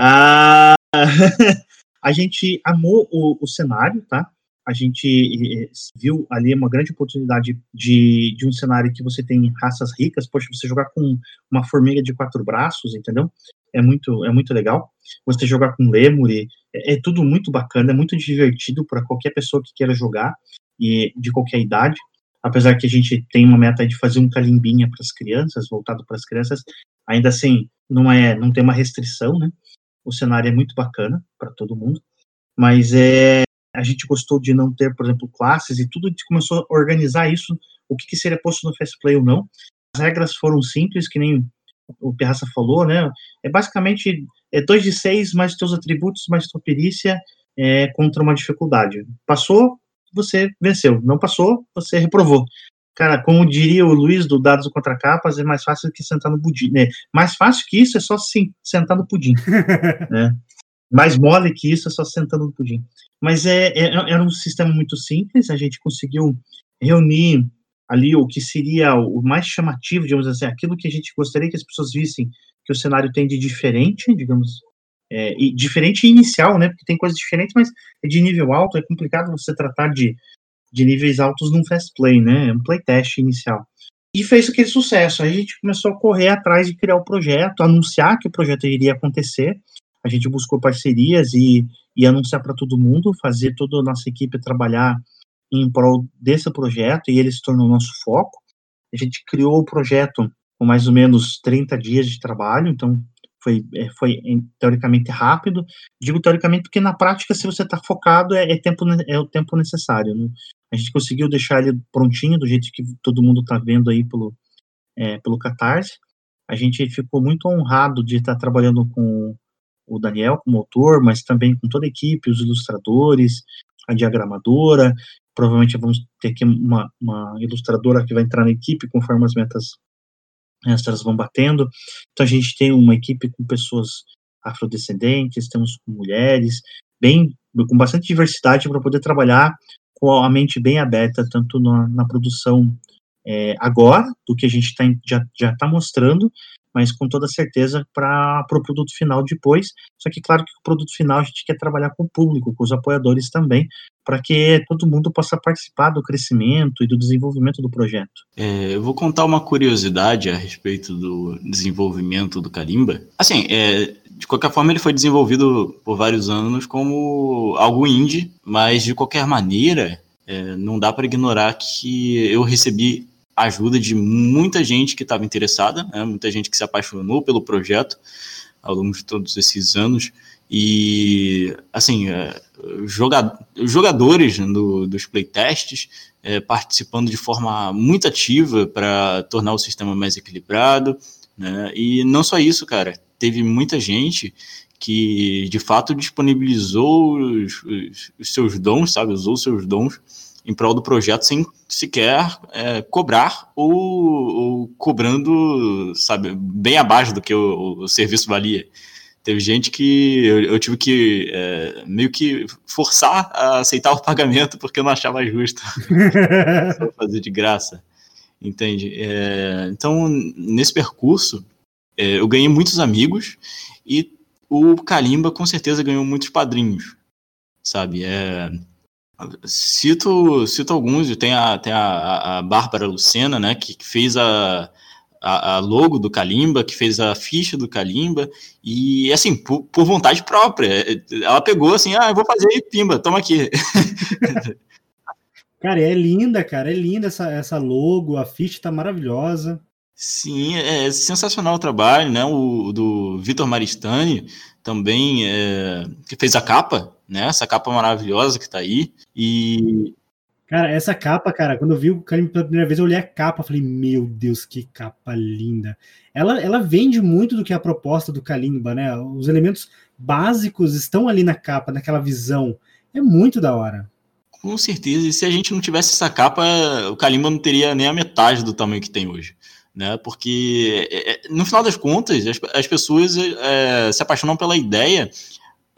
a, a gente amou o, o cenário, tá? A gente viu ali uma grande oportunidade de, de um cenário que você tem raças ricas, poxa, você jogar com uma formiga de quatro braços, entendeu? É muito, é muito legal. Você jogar com lemure, é, é tudo muito bacana, é muito divertido para qualquer pessoa que queira jogar, e de qualquer idade. Apesar que a gente tem uma meta de fazer um calimbinha para as crianças, voltado para as crianças, ainda assim, não é, não tem uma restrição, né? O cenário é muito bacana para todo mundo, mas é, a gente gostou de não ter, por exemplo, classes e tudo, a gente começou a organizar isso, o que, que seria posto no Fast Play ou não. As regras foram simples, que nem o Pirraça falou, né? É basicamente é 2 de 6 mais teus atributos, mais tua perícia é, contra uma dificuldade. Passou, você venceu. Não passou, você reprovou. Cara, como diria o Luiz do Dados contra Capas, é mais fácil que sentar no pudim. Né? Mais fácil que isso é só sim, sentar no pudim. né? Mais mole que isso é só sentando no pudim. Mas é, é, era um sistema muito simples, a gente conseguiu reunir ali o que seria o mais chamativo, digamos assim, aquilo que a gente gostaria que as pessoas vissem que o cenário tem de diferente, digamos, é, e diferente inicial, né, porque tem coisas diferentes, mas é de nível alto, é complicado você tratar de, de níveis altos num fast play, né, é um playtest inicial. E fez aquele sucesso, aí a gente começou a correr atrás de criar o projeto, anunciar que o projeto iria acontecer, a gente buscou parcerias e, e anunciar para todo mundo, fazer toda a nossa equipe trabalhar em prol desse projeto, e ele se tornou nosso foco. A gente criou o projeto com mais ou menos 30 dias de trabalho, então foi, é, foi teoricamente rápido. Digo teoricamente porque na prática, se você está focado, é, é, tempo, é o tempo necessário. Né? A gente conseguiu deixar ele prontinho, do jeito que todo mundo está vendo aí pelo, é, pelo Catarse. A gente ficou muito honrado de estar tá trabalhando com o Daniel como autor, mas também com toda a equipe, os ilustradores, a diagramadora. Provavelmente vamos ter aqui uma, uma ilustradora que vai entrar na equipe conforme as metas extras vão batendo. Então a gente tem uma equipe com pessoas afrodescendentes, temos com mulheres, bem com bastante diversidade para poder trabalhar com a mente bem aberta, tanto na, na produção é, agora, do que a gente tá, já está mostrando, mas com toda certeza para o pro produto final depois. Só que, claro, que o produto final a gente quer trabalhar com o público, com os apoiadores também, para que todo mundo possa participar do crescimento e do desenvolvimento do projeto. É, eu vou contar uma curiosidade a respeito do desenvolvimento do Carimba. Assim, é, de qualquer forma, ele foi desenvolvido por vários anos como algo indie, mas de qualquer maneira, é, não dá para ignorar que eu recebi ajuda de muita gente que estava interessada, né, muita gente que se apaixonou pelo projeto ao longo de todos esses anos. E, assim, é, jogadores do, dos playtests é, participando de forma muito ativa para tornar o sistema mais equilibrado. Né? E não só isso, cara, teve muita gente que de fato disponibilizou os, os, seus dons, sabe, usou seus dons em prol do projeto sem sequer é, cobrar ou, ou, cobrando, sabe, bem abaixo do que o, o serviço valia. Teve gente que eu, eu tive que é, meio que forçar a aceitar o pagamento porque eu não achava justo fazer de graça, entende? É, então, nesse percurso, é, eu ganhei muitos amigos e o Kalimba com certeza ganhou muitos padrinhos, sabe? É, Cito, cito alguns, tem a, tem a, a Bárbara Lucena, né, que fez a, a, a, logo do Kalimba, que fez a ficha do Kalimba, e assim, por, por, vontade própria. Ela pegou assim, ah, eu vou fazer pimba, toma aqui. Cara, é linda, cara, é linda essa, essa logo, a ficha tá maravilhosa. Sim, é sensacional o trabalho, né? O do Vitor Maristani também, é, que fez a capa, né? Essa capa maravilhosa que tá aí. E. Cara, essa capa, cara, quando eu vi o Kalimba pela primeira vez, eu olhei a capa, falei, meu Deus, que capa linda. Ela, ela vende muito do que é a proposta do Kalimba, né? Os elementos básicos estão ali na capa, naquela visão. É muito da hora. Com certeza, e se a gente não tivesse essa capa, o Kalimba não teria nem a metade do tamanho que tem hoje. Né? Porque, é, é, no final das contas, as, as pessoas é, se apaixonam pela ideia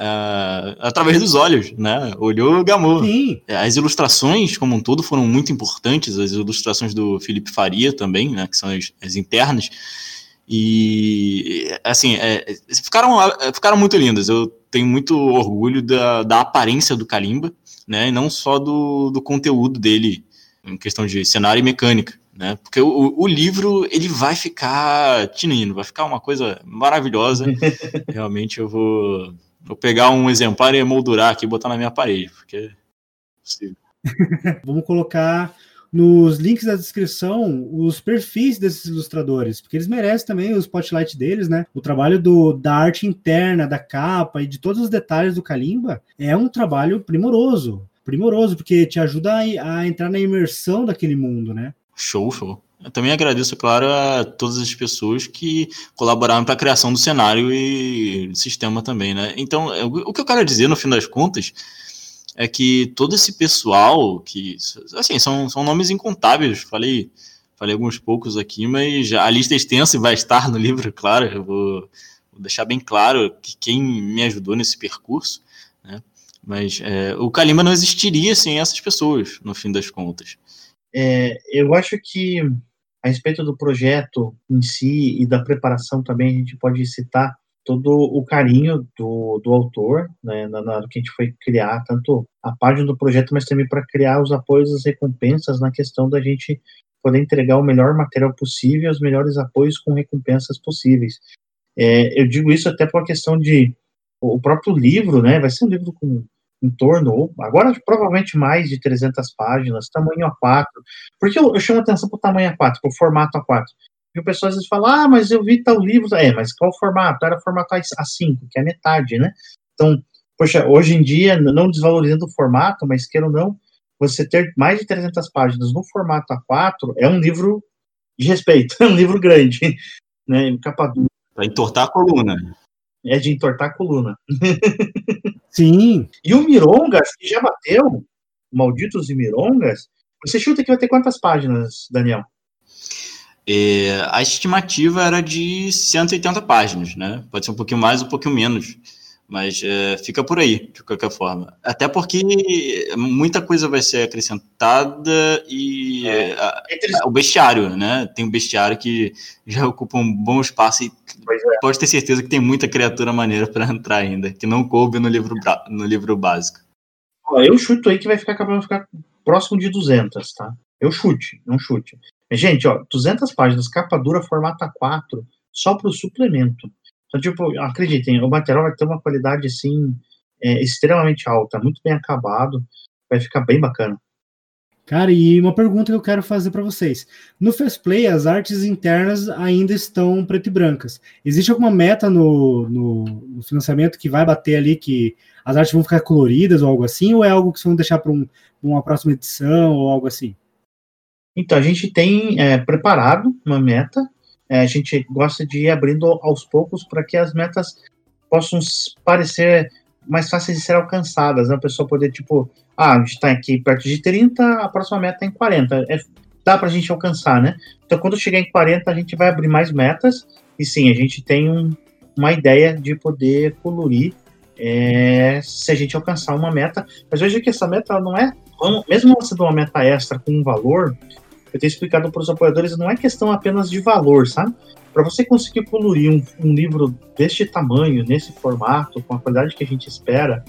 uh, através dos olhos, né? Olhou, gamou. Sim. É, as ilustrações, como um todo, foram muito importantes. As ilustrações do Felipe Faria também, né? Que são as, as internas. E, assim, é, ficaram, ficaram muito lindas. Eu tenho muito orgulho da, da aparência do Kalimba, né? E não só do, do conteúdo dele, em questão de cenário e mecânica, né? Porque o, o livro, ele vai ficar tinindo, vai ficar uma coisa maravilhosa. Realmente eu vou, vou pegar um exemplar e emoldurar aqui e botar na minha parede, porque é possível. Vamos colocar nos links da descrição os perfis desses ilustradores, porque eles merecem também o spotlight deles, né? O trabalho do, da arte interna, da capa e de todos os detalhes do Kalimba é um trabalho primoroso. Primoroso, porque te ajuda a, a entrar na imersão daquele mundo, né? Show, show. Eu também agradeço, claro, a todas as pessoas que colaboraram para a criação do cenário e sistema também, né? Então, o que eu quero dizer, no fim das contas, é que todo esse pessoal que assim são, são nomes incontáveis falei falei alguns poucos aqui mas a lista é extensa e vai estar no livro claro eu vou, vou deixar bem claro que quem me ajudou nesse percurso né mas é, o Kalima não existiria sem essas pessoas no fim das contas é, eu acho que a respeito do projeto em si e da preparação também a gente pode citar todo o carinho do, do autor, né, na, hora que a gente foi criar tanto a página do projeto, mas também para criar os apoios, as recompensas, na questão da gente poder entregar o melhor material possível, os melhores apoios com recompensas possíveis. É, eu digo isso até por uma questão de o próprio livro, né, vai ser um livro com em torno, agora provavelmente mais de 300 páginas, tamanho A4. Por que eu, eu chamo atenção para o tamanho A4, para o formato A4? E o pessoal às vezes fala, ah, mas eu vi tal livro. É, mas qual formato? Era formato A5, que é metade, né? Então, poxa, hoje em dia, não desvalorizando o formato, mas queira ou não, você ter mais de 300 páginas no formato A4 é um livro de respeito, é um livro grande, né? Capa dura. Para entortar a coluna. É de entortar a coluna. Sim. E o Mirongas, que já bateu, Malditos e Mirongas, você chuta que vai ter quantas páginas, Daniel? É, a estimativa era de 180 páginas, né? Pode ser um pouquinho mais, um pouquinho menos, mas é, fica por aí, de qualquer forma. Até porque muita coisa vai ser acrescentada e é, a, a, o bestiário, né? Tem um bestiário que já ocupa um bom espaço e é. pode ter certeza que tem muita criatura maneira para entrar ainda, que não coube no livro, no livro básico. Eu chuto aí que vai ficar acabando ficar próximo de 200, tá? Eu chute, não chute. Gente, ó, 200 páginas, capa dura, formato A4, só para o suplemento. Então, tipo, acreditem, o material vai ter uma qualidade, assim, é, extremamente alta, muito bem acabado, vai ficar bem bacana. Cara, e uma pergunta que eu quero fazer para vocês. No Fast Play, as artes internas ainda estão preto e brancas. Existe alguma meta no, no, no, financiamento que vai bater ali que as artes vão ficar coloridas ou algo assim? Ou é algo que vocês vão deixar para um, uma próxima edição ou algo assim? Então, a gente tem é, preparado uma meta, a gente gosta de ir abrindo aos poucos para que as metas possam parecer mais fáceis de ser alcançadas, né? A pessoa poder, tipo, ah, a gente está aqui perto de 30, a próxima meta é em 40. É, dá para a gente alcançar, né? Então, quando chegar em 40, a gente vai abrir mais metas, e sim, a gente tem um, uma ideia de poder colorir é, se a gente alcançar uma meta. Mas veja que essa meta não é mesmo ela sendo uma meta extra com um valor, eu tenho explicado para os apoiadores, não é questão apenas de valor, sabe? Para você conseguir colorir um, um, livro deste tamanho, nesse formato, com a qualidade que a gente espera,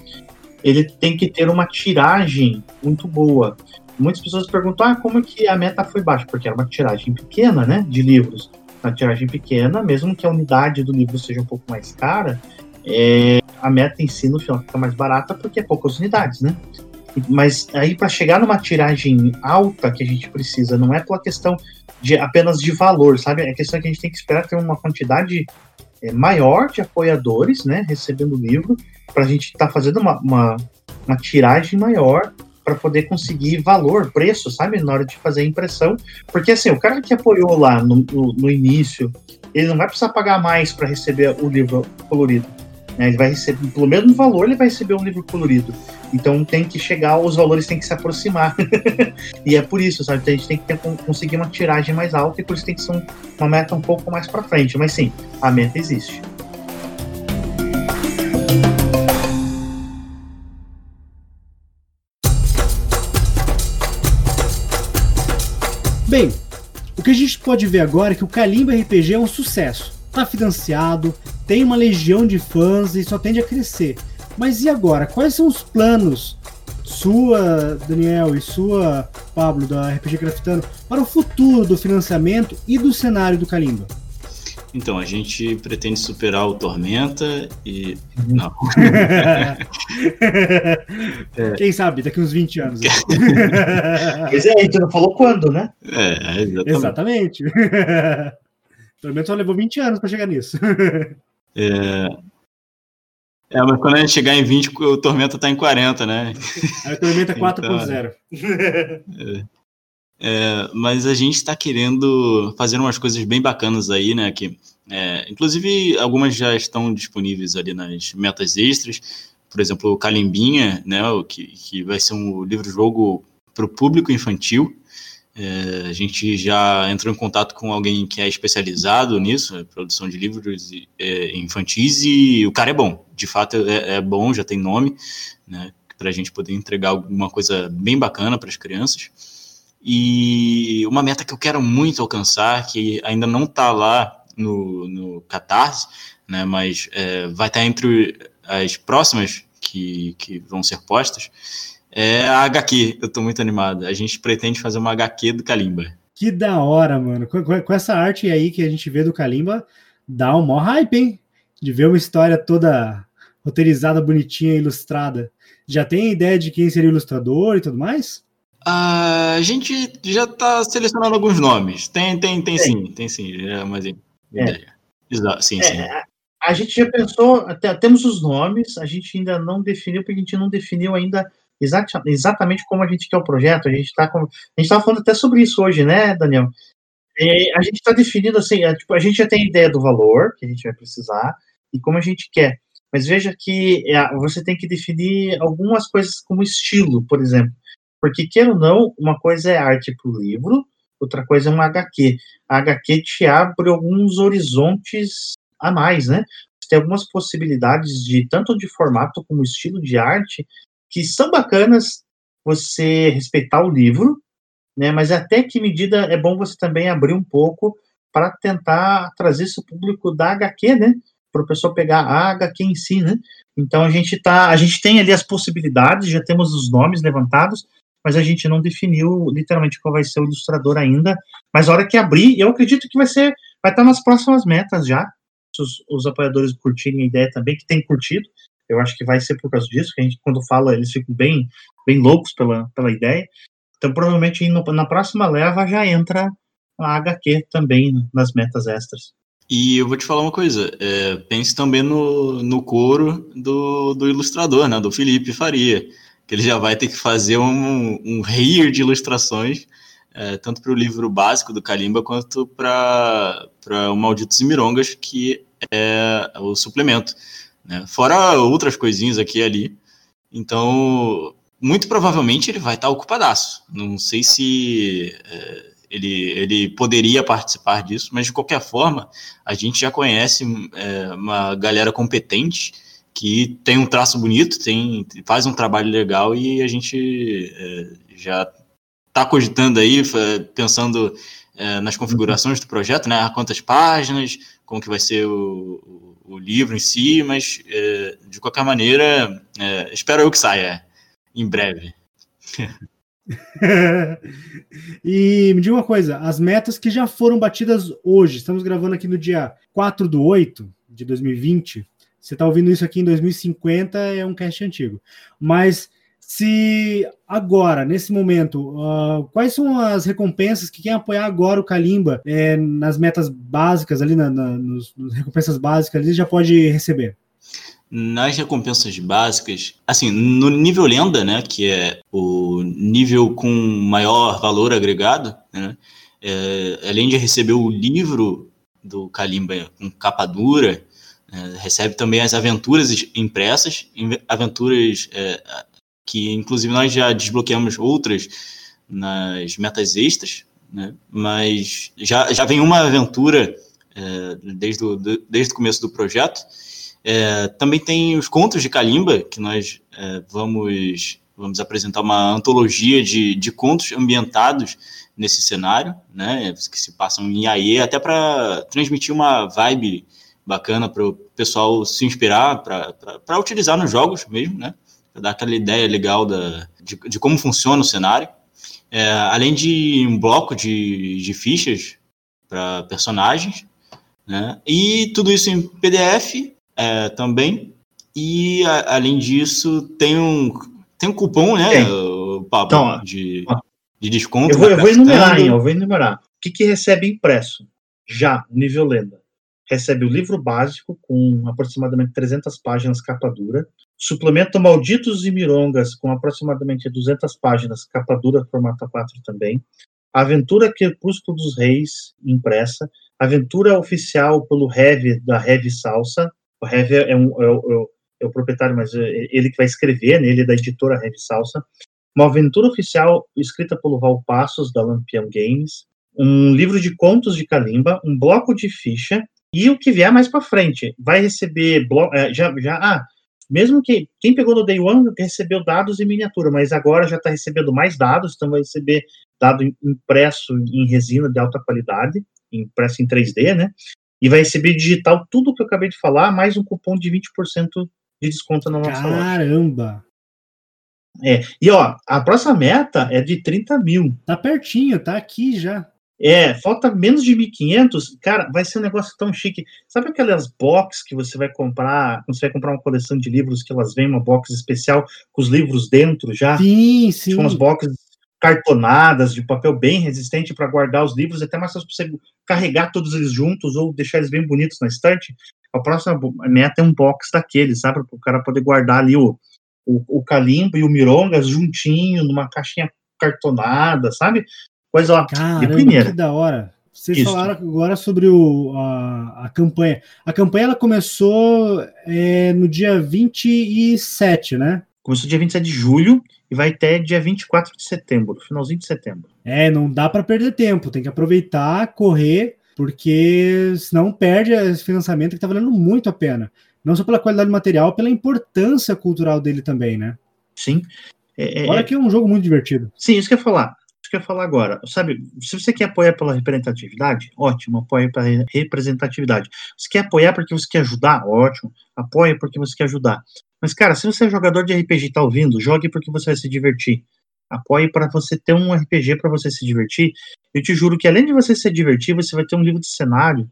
ele tem que ter uma tiragem muito boa. Muitas pessoas perguntam, ah, como é que a meta foi baixa? Porque era uma tiragem pequena, né, de livros. Uma tiragem pequena, mesmo que a unidade do livro seja um pouco mais cara, é, a meta em si no final fica mais barata porque é poucas unidades, né? Mas aí para chegar numa tiragem alta que a gente precisa, não é pela questão de apenas de valor, sabe? É questão que a gente tem que esperar ter uma quantidade é, maior de apoiadores, né, recebendo o livro, para a gente estar tá fazendo uma, uma, uma tiragem maior para poder conseguir valor, preço, sabe, na hora de fazer a impressão. Porque assim, o cara que apoiou lá no, no, no início, ele não vai precisar pagar mais para receber o livro colorido. Né? Ele vai receber, pelo mesmo valor, ele vai receber um livro colorido. Então tem que chegar, os valores têm que se aproximar. e é por isso, sabe? Então, a gente tem que ter, conseguir uma tiragem mais alta e por isso tem que ser uma meta um pouco mais para frente. Mas sim, a meta existe. Bem, O que a gente pode ver agora é que o Kalimba RPG é um sucesso. Tá financiado, tem uma legião de fãs e só tende a crescer. Mas e agora? Quais são os planos sua, Daniel, e sua, Pablo, da RPG Craftando, para o futuro do financiamento e do cenário do Kalimba? Então, a gente pretende superar o Tormenta e. Não. Quem sabe, daqui uns 20 anos. Pois é, a gente não falou quando, né? É, exatamente. Exatamente. Tormenta só levou 20 anos para chegar nisso. É... é, mas quando a gente chegar em 20, o Tormenta tá em 40, né? Aí o Tormenta 4.0. É. É, mas a gente está querendo fazer umas coisas bem bacanas aí, né? Que, é, inclusive, algumas já estão disponíveis ali nas metas extras. Por exemplo, o Calimbinha, né? O que, que vai ser um livro-jogo para o público infantil. É, a gente já entrou em contato com alguém que é especializado nisso, produção de livros é, infantis, e o cara é bom. De fato, é, é bom, já tem nome, né? Para a gente poder entregar alguma coisa bem bacana para as crianças. E uma meta que eu quero muito alcançar, que ainda não está lá no, no Catarse, né, mas é, vai estar tá entre as próximas que, que vão ser postas, é a HQ. Eu estou muito animado. A gente pretende fazer uma HQ do Kalimba. Que da hora, mano. Com, com, essa arte aí que a gente vê do Kalimba, dá um maior hype, hein? De ver uma história toda roteirizada, bonitinha, ilustrada. Já tem ideia de quem seria o ilustrador e tudo mais? A gente já está selecionando alguns nomes. Tem, tem, tem, sim, tem sim. É uma ideia. Exato, sim, É, sim. a- a gente já pensou, até, temos os nomes, a gente ainda não definiu, porque a gente não definiu ainda exata- exatamente como a gente quer o projeto. A gente está a estava falando até sobre isso hoje, né, Daniel? É, a gente está definindo assim, é, tipo, a gente já tem ideia do valor que a gente vai precisar e como a gente quer. Mas veja que é, você tem que definir algumas coisas como estilo, por exemplo. Porque, queira ou não, uma coisa é arte para o livro, outra coisa é uma HQ. A HQ te abre alguns horizontes a mais, né? Tem algumas possibilidades de tanto de formato como estilo de arte que são bacanas você respeitar o livro, né? Mas até que medida é bom você também abrir um pouco para tentar trazer esse público da HQ, né? Para o pessoal pegar a HQ em si, né? Então a gente tá, a gente tem ali as possibilidades, já temos os nomes levantados, mas a gente não definiu literalmente qual vai ser o ilustrador ainda. Mas a hora que abrir, eu acredito que vai ser, vai estar nas próximas metas já. Se os, os apoiadores curtirem a ideia também, que tem curtido, eu acho que vai ser por causa disso, que a gente, quando fala, eles ficam bem, bem loucos pela, pela ideia. Então, provavelmente, no, na próxima leva já entra a HQ também nas metas extras. E eu vou te falar uma coisa, é, pense também no, no coro do, do ilustrador, né, do Felipe Faria, que ele já vai ter que fazer um, um rir de ilustrações, é, tanto para o livro básico do Kalimba, quanto para o Malditos e Mirongas, que é o suplemento. Né? Fora outras coisinhas aqui e ali. Então, muito provavelmente ele vai estar ocupadaço. Não sei se é, ele, ele poderia participar disso, mas de qualquer forma, a gente já conhece é, uma galera competente que tem um traço bonito, tem, faz um trabalho legal e a gente é, já está cogitando aí, pensando é, nas configurações do projeto, né? Quantas páginas, como que vai ser o, o livro em si, mas é, de qualquer maneira, é, espero eu que saia em breve. e me diga uma coisa, as metas que já foram batidas hoje, estamos gravando aqui no dia 4 do 8 de 2020, você está ouvindo isso aqui em 2050, é um cast antigo. Mas se agora, nesse momento, uh, quais são as recompensas que quem apoiar agora o Kalimba é, nas metas básicas, ali na, na, nos, nos recompensas básicas, ele já pode receber? Nas recompensas básicas, assim, no nível lenda, né, que é o nível com maior valor agregado, né, é, além de receber o livro do Kalimba com capa dura, é, recebe também as aventuras impressas, aventuras é, que inclusive nós já desbloqueamos outras nas metas extras, né? mas já, já vem uma aventura é, desde, o, desde o começo do projeto. É, também tem os contos de Kalimba, que nós é, vamos, vamos apresentar uma antologia de, de contos ambientados nesse cenário, né, que se passam em AE, até para transmitir uma vibe bacana para o pessoal se inspirar, para utilizar nos jogos mesmo, né, para dar aquela ideia legal da, de, de como funciona o cenário. É, além de um bloco de, de fichas para personagens, né, e tudo isso em PDF é, também. E a, além disso, tem um, tem um cupom, né, Pablo, então, de, de desconto. Eu vou, eu vou enumerar, hein, eu vou enumerar. O que, que recebe impresso? Já, nível lenda. Recebe o livro básico com aproximadamente 300 páginas capa dura. Suplemento Malditos e Mirongas com aproximadamente 200 páginas capa dura formato 4 também. Aventura Crepúsculo dos Reis impressa. Aventura oficial pelo Heavy da Heavy Salsa. O Heavy é, um, é, é, é, o proprietário, mas é ele que vai escrever, né? ele é da editora Heavy Salsa uma aventura oficial escrita pelo Val Passos, da Lampião Games, um livro de contos de Kalimba, um bloco de ficha, e o que vier mais para frente. Vai receber. É, já, já, ah, mesmo que quem pegou no Day One recebeu dados em miniatura, mas agora já está recebendo mais dados, então vai receber dado impresso em resina de alta qualidade, impresso em 3D, né? E vai receber digital tudo o que eu acabei de falar, mais um cupom de 20% de desconto na nossa Caramba. loja. Caramba! É, e ó, a próxima meta é de 30 mil. Tá pertinho, tá aqui já. É, falta menos de 1.500. Cara, vai ser um negócio tão chique. Sabe aquelas box que você vai comprar, quando você vai comprar uma coleção de livros que elas vêm uma box especial com os livros dentro já? Sim, sim. São umas boxes cartonadas, de papel bem resistente para guardar os livros, até mais fácil você carregar todos eles juntos ou deixar eles bem bonitos na estante. A próxima meta é um box daqueles, sabe? Para o cara poder guardar ali o, o, o Calimbo e o Mirongas juntinho, numa caixinha cartonada, sabe? Coisa lá Caramba, de primeira. Que da hora. Vocês Isso. falaram agora sobre o, a, a campanha. A campanha ela começou é, no dia 27, né? Começou dia 27 de julho e vai até dia 24 de setembro, finalzinho de setembro. É, não dá para perder tempo, tem que aproveitar, correr, porque senão perde esse financiamento que está valendo muito a pena. Não só pela qualidade do material, pela importância cultural dele também, né? Sim. É, é Olha que é um jogo muito divertido. Sim, isso que eu ia falar. Que eu ia falar agora. Sabe, se você quer apoiar pela representatividade, ótimo, apoia pela representatividade. Você quer apoiar porque você quer ajudar? Ótimo, apoia porque você quer ajudar. Mas, cara, se você é jogador de RPG e tá ouvindo, jogue porque você vai se divertir. Apoie para você ter um RPG para você se divertir. Eu te juro que além de você se divertir, você vai ter um livro de cenário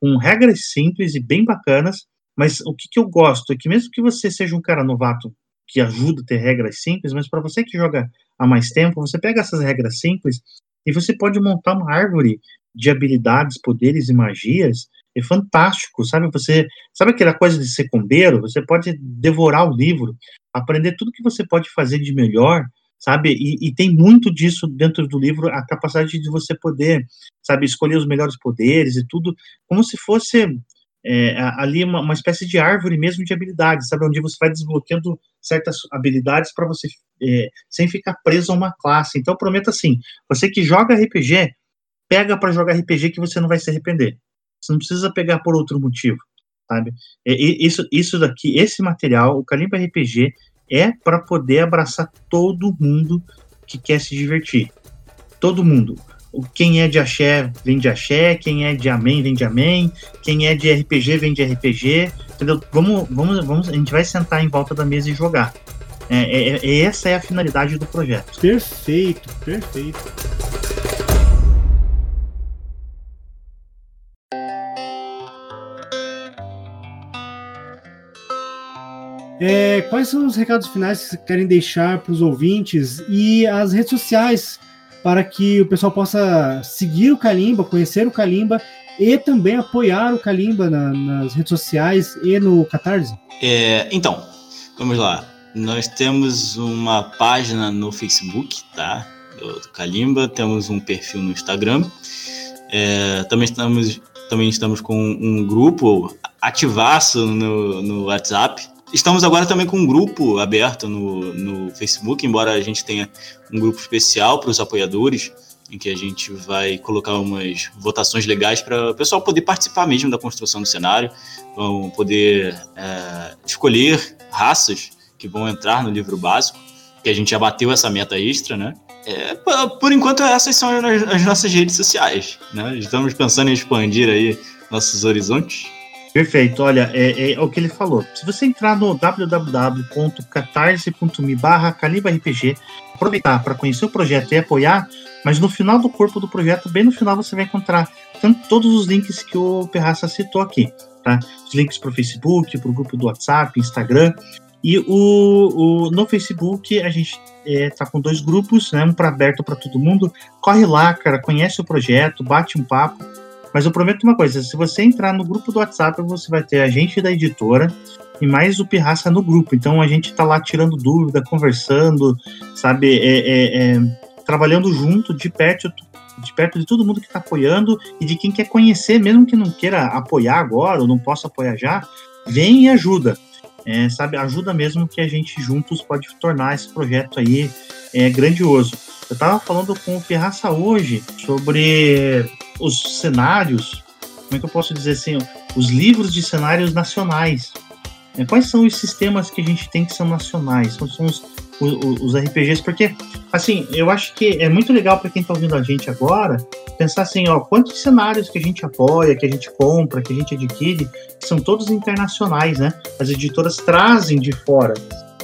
com regras simples e bem bacanas mas o que, que eu gosto é que mesmo que você seja um cara novato que ajuda a ter regras simples, mas para você que joga há mais tempo, você pega essas regras simples e você pode montar uma árvore de habilidades, poderes e magias. É fantástico, sabe? Você sabe aquela coisa de ser? Você pode devorar o livro, aprender tudo que você pode fazer de melhor, sabe? E, e, tem muito disso dentro do livro, a capacidade de você poder, sabe, escolher os melhores poderes e tudo, como se fosse é, ali uma, uma, espécie de árvore mesmo de habilidades, sabe? Onde você vai desbloqueando certas habilidades para você, é, sem ficar preso a uma classe. Então, prometo assim: você que joga RPG, pega para jogar RPG que você não vai se arrepender. Você não precisa pegar por outro motivo, sabe? É, isso, isso daqui, esse material, o Calimba RPG, é para poder abraçar todo mundo que quer se divertir. Todo mundo quem é de axé vem de axé, quem é de amém vem de amém, quem é de RPG vem de RPG, entendeu? Vamos, vamos, vamos, a gente vai sentar em volta da mesa e jogar. É, é, é essa é a finalidade do projeto. Perfeito, perfeito. É, quais são os recados finais que vocês querem deixar para os ouvintes e as redes sociais para que o pessoal possa seguir o Kalimba, conhecer o Kalimba e também apoiar o Kalimba na, nas redes sociais e no Catarse? É, então, vamos lá. Nós temos uma página no Facebook, tá? Do, do Kalimba, temos um perfil no Instagram. É, também estamos também estamos com um grupo ativaço no, no WhatsApp, Estamos agora também com um grupo aberto no, no Facebook, embora a gente tenha um grupo especial para os apoiadores, em que a gente vai colocar umas votações legais para o pessoal poder participar mesmo da construção do cenário, vão poder é, escolher raças que vão entrar no livro básico. que a gente já bateu essa meta extra, né? É, por enquanto, essas são as nossas redes sociais, né? Estamos pensando em expandir aí nossos horizontes. Perfeito, olha, é, é, o que ele falou. Se você entrar no www.catarse.me barra RPG, aproveitar para conhecer o projeto e apoiar, mas no final do corpo do projeto, bem no final, você vai encontrar tanto, todos os links que o Perraça citou aqui, tá? Os links para o Facebook, para o grupo do WhatsApp, Instagram. E o, o, no Facebook a gente é, tá com dois grupos, né? Um para aberto para todo mundo. Corre lá, cara, conhece o projeto, bate um papo mas eu prometo uma coisa: se você entrar no grupo do WhatsApp, você vai ter a gente da editora e mais o Pirraça no grupo. Então a gente tá lá tirando dúvida, conversando, sabe, é, é, é, trabalhando junto, de perto, de perto de todo mundo que está apoiando e de quem quer conhecer, mesmo que não queira apoiar agora ou não possa apoiar já, vem e ajuda. É, sabe, ajuda mesmo que a gente juntos pode tornar esse projeto aí é, grandioso. Eu estava falando com o Pirraça hoje sobre os cenários, como é que eu posso dizer assim, os livros de cenários nacionais. É, quais são os sistemas que a gente tem que são nacionais? Quais são os, os, os RPGs? Porque, assim, eu acho que é muito legal para quem está ouvindo a gente agora pensar assim, ó, quantos cenários que a gente apoia, que a gente compra, que a gente adquire, são todos internacionais, né? As editoras trazem de fora.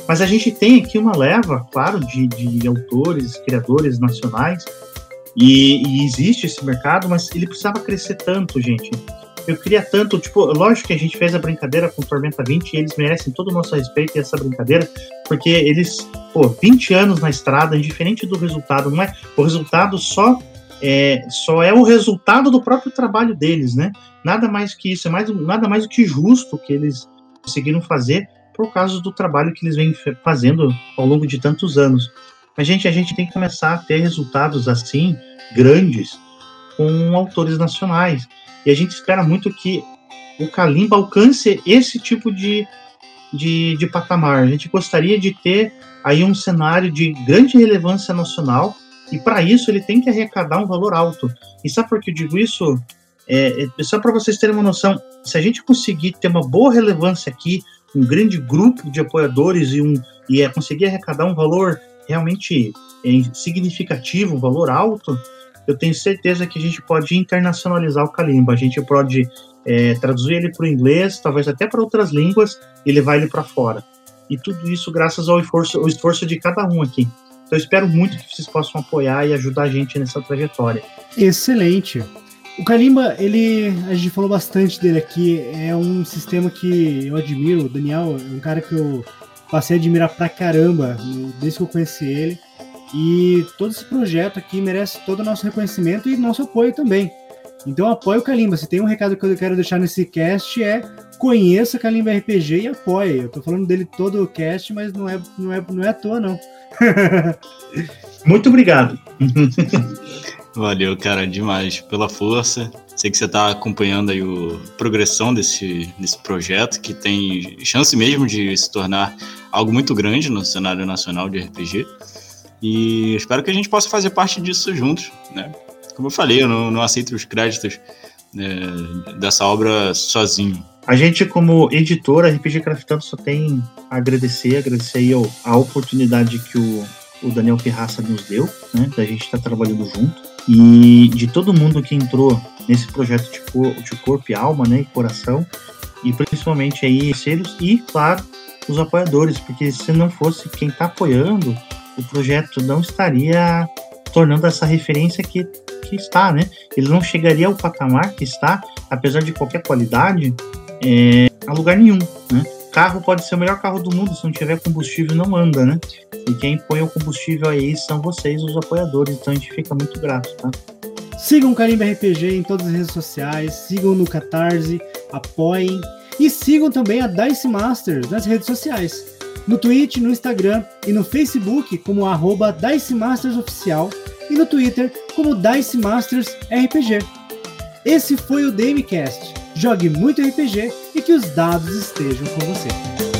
Mas a gente tem aqui uma leva, claro, de, de autores, criadores nacionais e, e, existe esse mercado, mas ele precisava crescer tanto, gente. Eu queria tanto, tipo, lógico que a gente fez a brincadeira com Tormenta 20 e eles merecem todo o nosso respeito e essa brincadeira, porque eles, pô, 20 anos na estrada, indiferente do resultado, não é? O resultado só é, só é o resultado do próprio trabalho deles, né? Nada mais que isso, é mais, nada mais do que justo que eles conseguiram fazer por causa do trabalho que eles vêm fazendo ao longo de tantos anos. Mas, gente, a gente tem que começar a ter resultados assim, grandes, com autores nacionais. E a gente espera muito que o Kalimba alcance esse tipo de, de, de patamar. A gente gostaria de ter aí um cenário de grande relevância nacional, e para isso ele tem que arrecadar um valor alto. E sabe por que eu digo isso? É, é só para vocês terem uma noção, se a gente conseguir ter uma boa relevância aqui, um grande grupo de apoiadores e, um, e é conseguir arrecadar um valor realmente é, significativo, um valor alto, eu tenho certeza que a gente pode internacionalizar o Kalimba. A gente pode é, traduzir ele para o inglês, talvez até para outras línguas, e levar ele para fora. E tudo isso graças ao esforço, ao esforço de cada um aqui. Então eu espero muito que vocês possam apoiar e ajudar a gente nessa trajetória. Excelente. O Kalimba, ele, a gente falou bastante dele aqui, é um sistema que eu admiro. O Daniel é um cara que eu passei a admirar pra caramba desde que eu conheci ele. E todo esse projeto aqui merece todo o nosso reconhecimento e nosso apoio também. Então apoie o Kalimba. Se tem um recado que eu quero deixar nesse cast é conheça Kalimba RPG e apoie. Eu tô falando dele todo o cast, mas não é, não é, não é à toa, não. Muito obrigado. Valeu, cara, demais pela força. Sei que você está acompanhando aí a progressão desse, desse projeto, que tem chance mesmo de se tornar algo muito grande no cenário nacional de RPG. E espero que a gente possa fazer parte disso juntos, né? Como eu falei, eu não, não aceito os créditos né, dessa obra sozinho. A gente, como editora, RPG Craftando só tem a agradecer, agradecer aí a oportunidade que o, o Daniel Ferraça nos deu, né? Da gente estar tá trabalhando junto. E de todo mundo que entrou nesse projeto de, cor, de corpo e alma, né? E coração. E principalmente aí, parceiros e, claro, os apoiadores, porque se não fosse quem está apoiando, o projeto não estaria tornando essa referência que, que está, né? Ele não chegaria ao patamar que está, apesar de qualquer qualidade, é, a lugar nenhum, né? Carro pode ser o melhor carro do mundo, se não tiver combustível não anda, né? E quem põe o combustível aí são vocês, os apoiadores, então a gente fica muito grato, tá? Sigam o Carimba RPG em todas as redes sociais, sigam no Catarse, apoiem e sigam também a Dice Masters nas redes sociais no Twitch, no Instagram e no Facebook como arroba Dice Masters Oficial e no Twitter como Dice Masters RPG. Esse foi o DMCast. Jogue muito RPG e que os dados estejam com você.